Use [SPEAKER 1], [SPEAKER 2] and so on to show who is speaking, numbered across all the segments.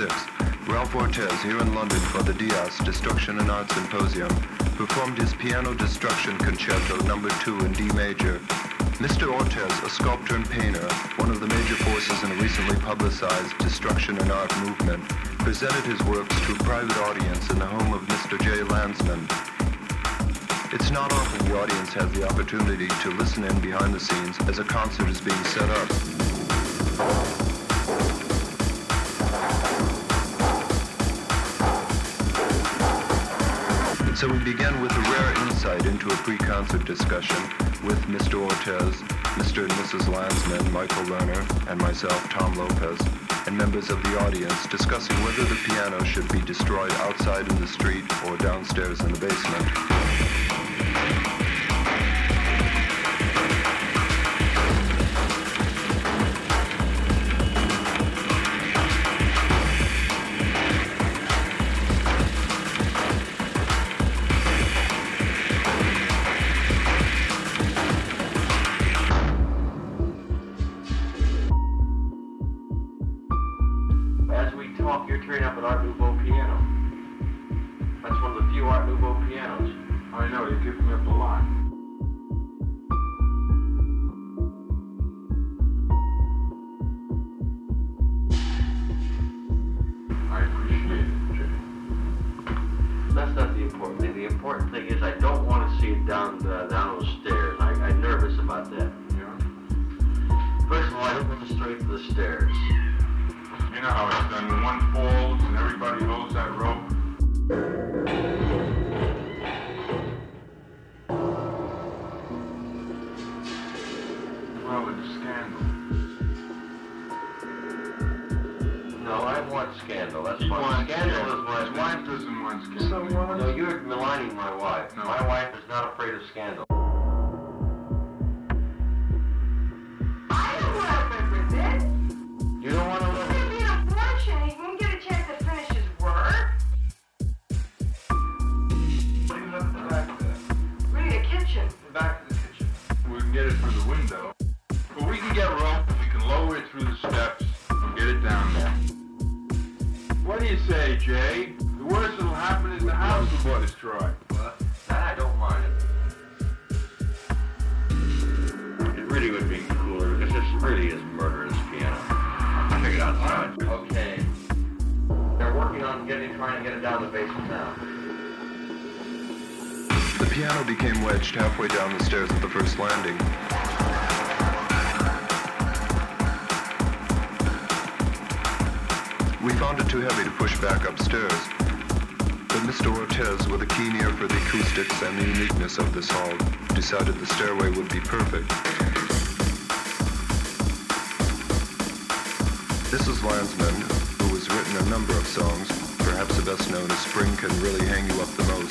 [SPEAKER 1] 1966, Ralph Ortiz, here in London for the DIAS Destruction and Art Symposium, performed his Piano Destruction Concerto No. 2 in D major. Mr. Ortiz, a sculptor and painter, one of the major forces in a recently publicized destruction and art movement, presented his works to a private audience in the home of Mr. J. Landesman. It's not often the audience has the opportunity to listen in behind the scenes as a concert is being set up. So we begin with a rare insight into a pre-concert discussion with Mr. Ortiz, Mr. and Mrs. Landesman, Michael Lerner, and myself, Tom Lopez, and members of the audience discussing whether the piano should be destroyed outside in the street or downstairs in the basement.
[SPEAKER 2] Well, it's scandal.
[SPEAKER 3] No, I want scandal. That's
[SPEAKER 2] He
[SPEAKER 3] fine. Scandal
[SPEAKER 2] scandal.
[SPEAKER 3] is
[SPEAKER 2] His wife doesn't want scandal.
[SPEAKER 3] Someone... No, you're maligning my wife.
[SPEAKER 2] No.
[SPEAKER 3] My wife is not afraid of scandal.
[SPEAKER 4] really
[SPEAKER 2] is
[SPEAKER 3] murderous piano. I figured out. Okay. They're working on getting, trying to get it down the basement now.
[SPEAKER 1] The piano became wedged halfway down the stairs at the first landing. We found it too heavy to push back upstairs, but Mr. Ortiz, with a keen ear for the acoustics and the uniqueness of this hall, decided the stairway would be perfect. This is Landesman, who has written a number of songs, perhaps the best known as Spring Can Really Hang You Up the Most,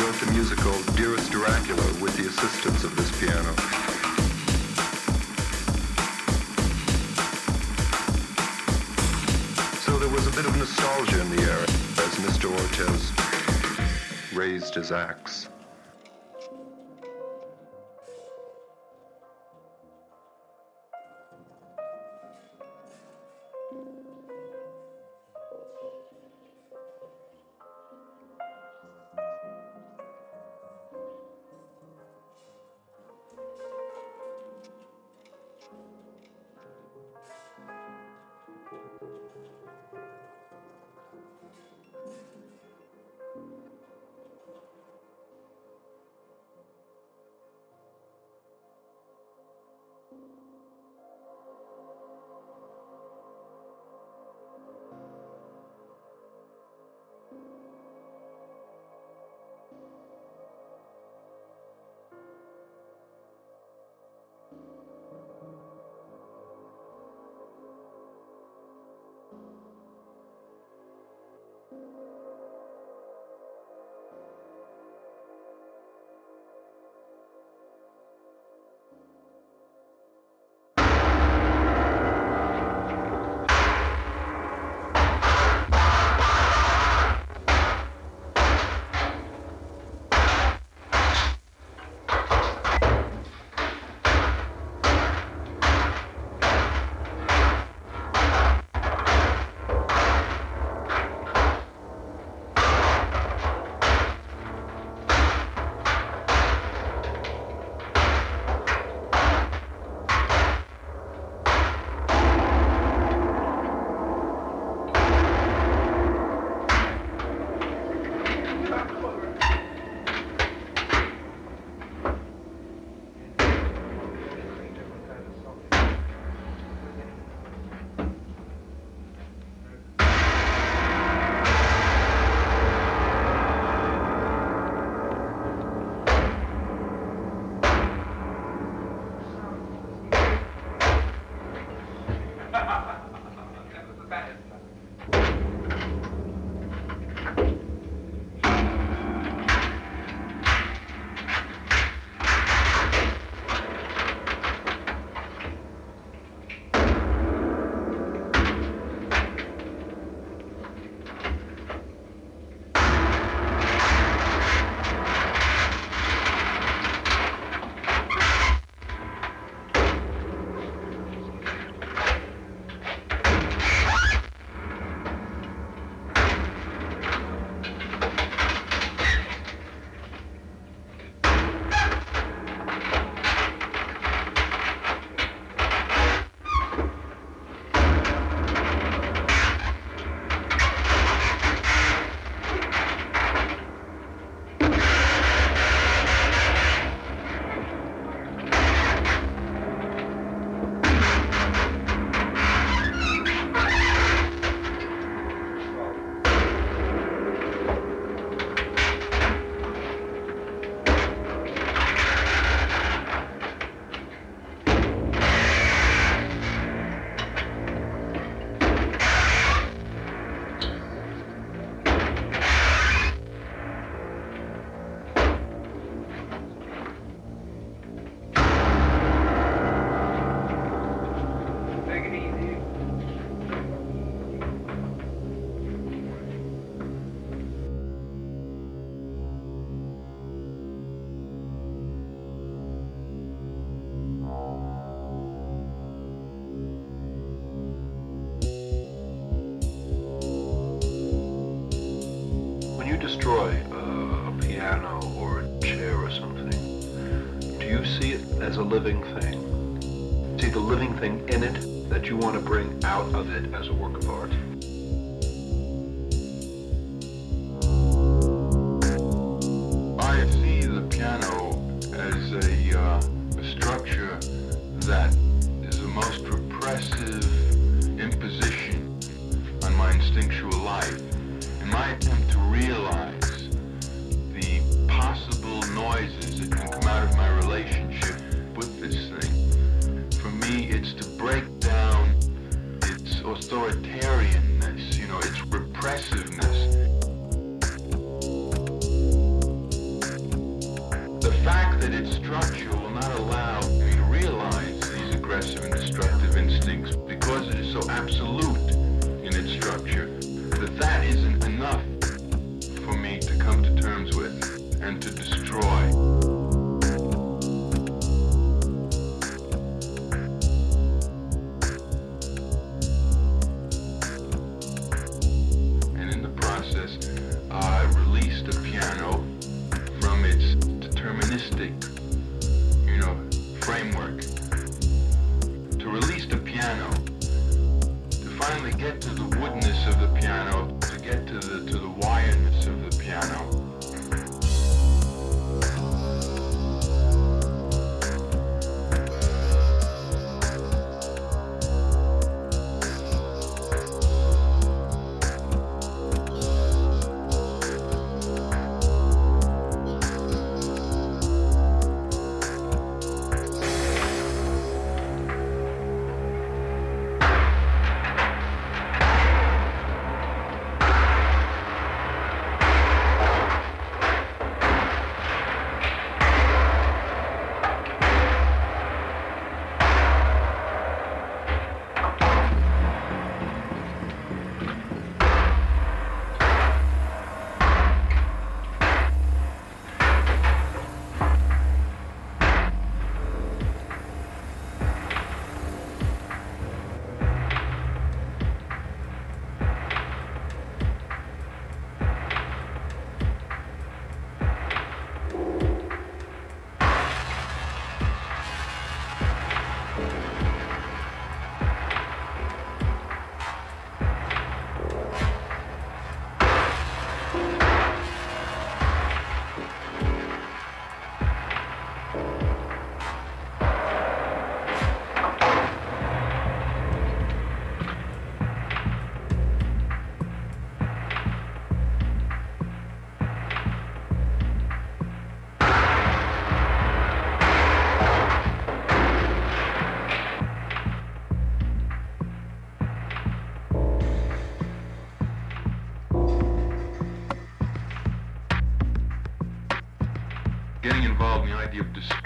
[SPEAKER 1] wrote the musical Dearest Dracula with the assistance of this piano. So there was a bit of nostalgia in the air as Mr. Ortiz raised his axe. Destroy a piano or a chair or something, do you see it as a living thing? See the living thing in it that you want to bring out of it as a work of art?
[SPEAKER 2] authoritarianness. You know, it's repressive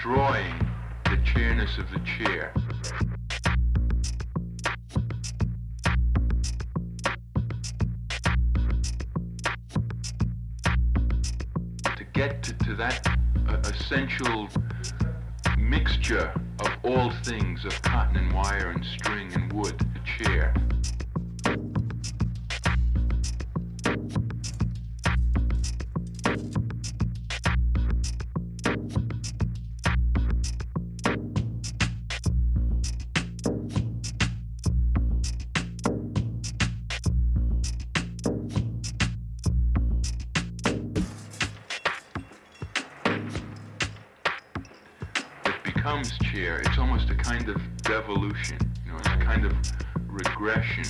[SPEAKER 2] destroying the chairness of the chair. To get to, to that uh, essential mixture of all things of cotton and wire and string and wood, the chair. Becomes chair, it's almost a kind of devolution, you know, it's a kind of regression,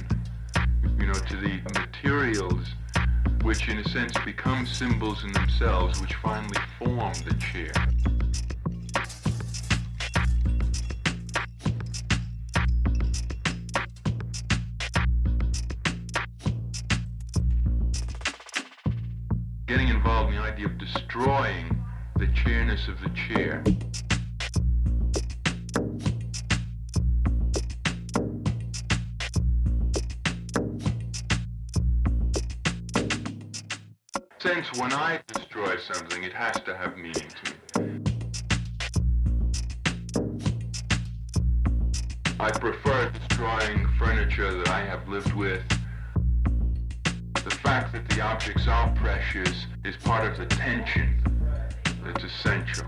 [SPEAKER 2] you know, to the materials which in a sense become symbols in themselves, which finally form the chair. Getting involved in the idea of destroying the chairness of the chair. Since when I destroy something, it has to have meaning to me. I prefer destroying furniture that I have lived with. The fact that the objects are precious is part of the tension that's essential.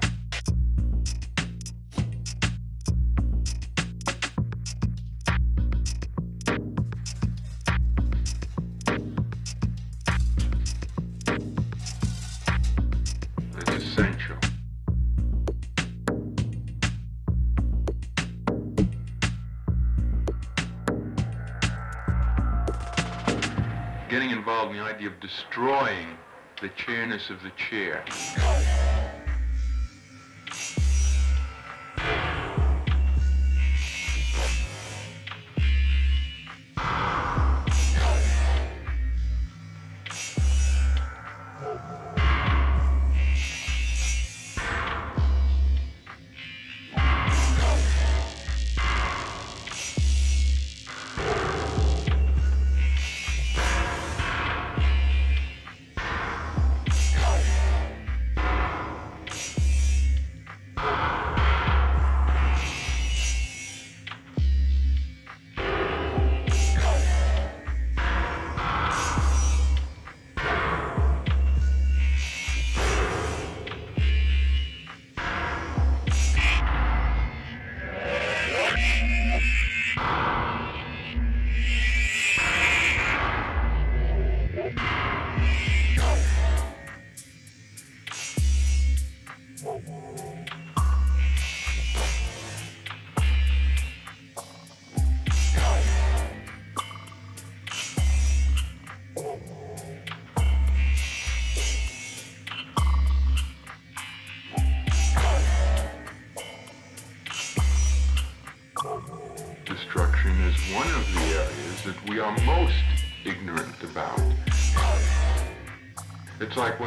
[SPEAKER 2] Getting involved in the idea of destroying the chairness of the chair.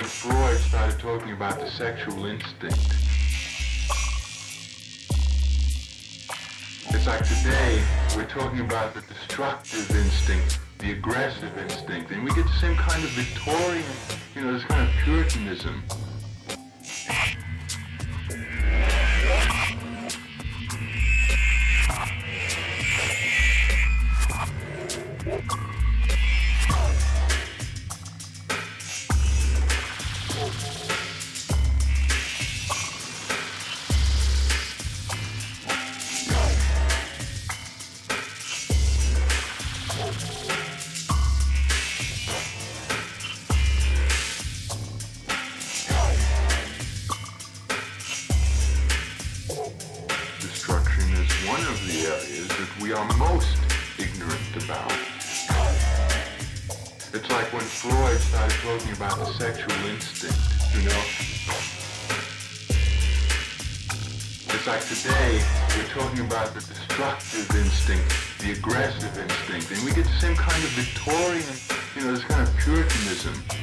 [SPEAKER 2] When Freud started talking about the sexual instinct. It's like today we're talking about the destructive instinct, the aggressive instinct, and we get the same kind of Victorian, you know, this kind of Puritanism. Destruction is one of the areas that we are most ignorant about. It's like when Freud started talking about the sexual instinct, you know? It's like today we're talking about the destructive instinct, the aggressive instinct, and we get the same kind of Victorian, you know, this kind of Puritanism.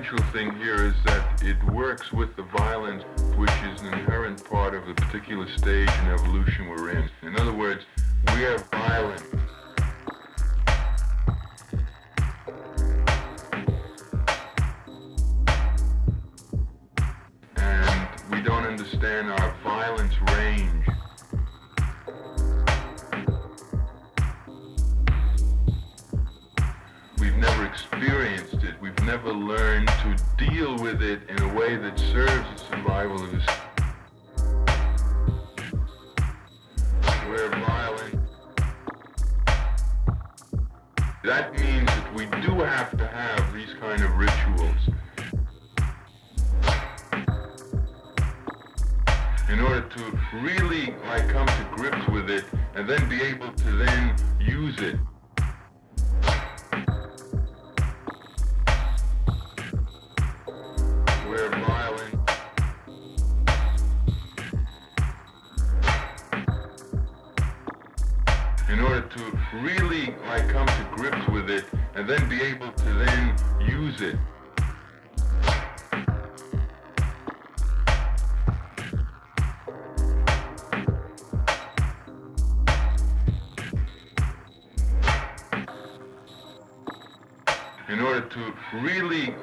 [SPEAKER 2] Essential thing here is that it works with the violence, which is an inherent part of the particular stage in evolution we're in. In other words, we are violent. And we don't understand our violence range. Never learned to deal with it in a way that serves the survival of the We're violent. That means that we do have to have these kind of rituals. In order to really like come to grips with it and then be able to then use it.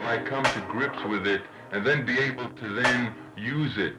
[SPEAKER 2] Like come to grips with it and then be able to then use it.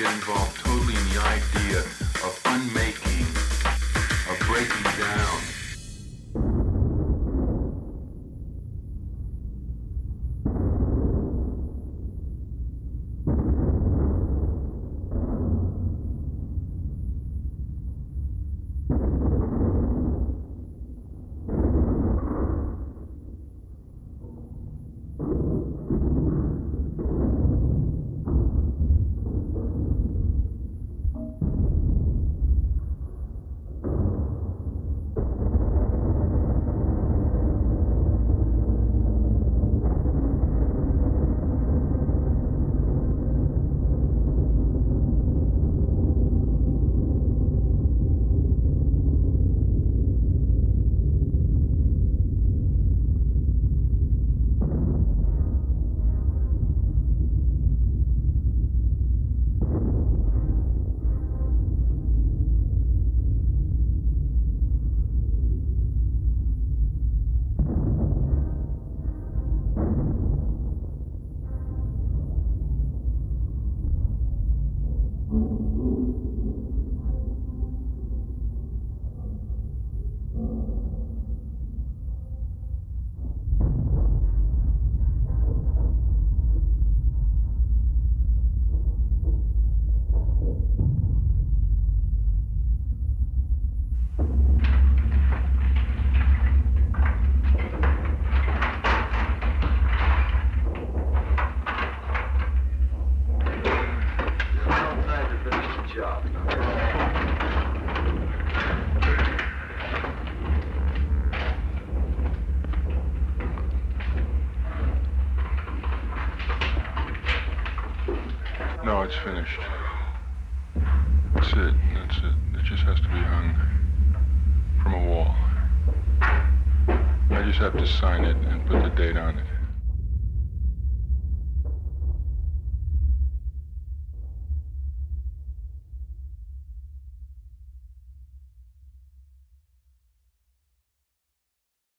[SPEAKER 2] get involved totally in the idea of unmaking, of breaking down.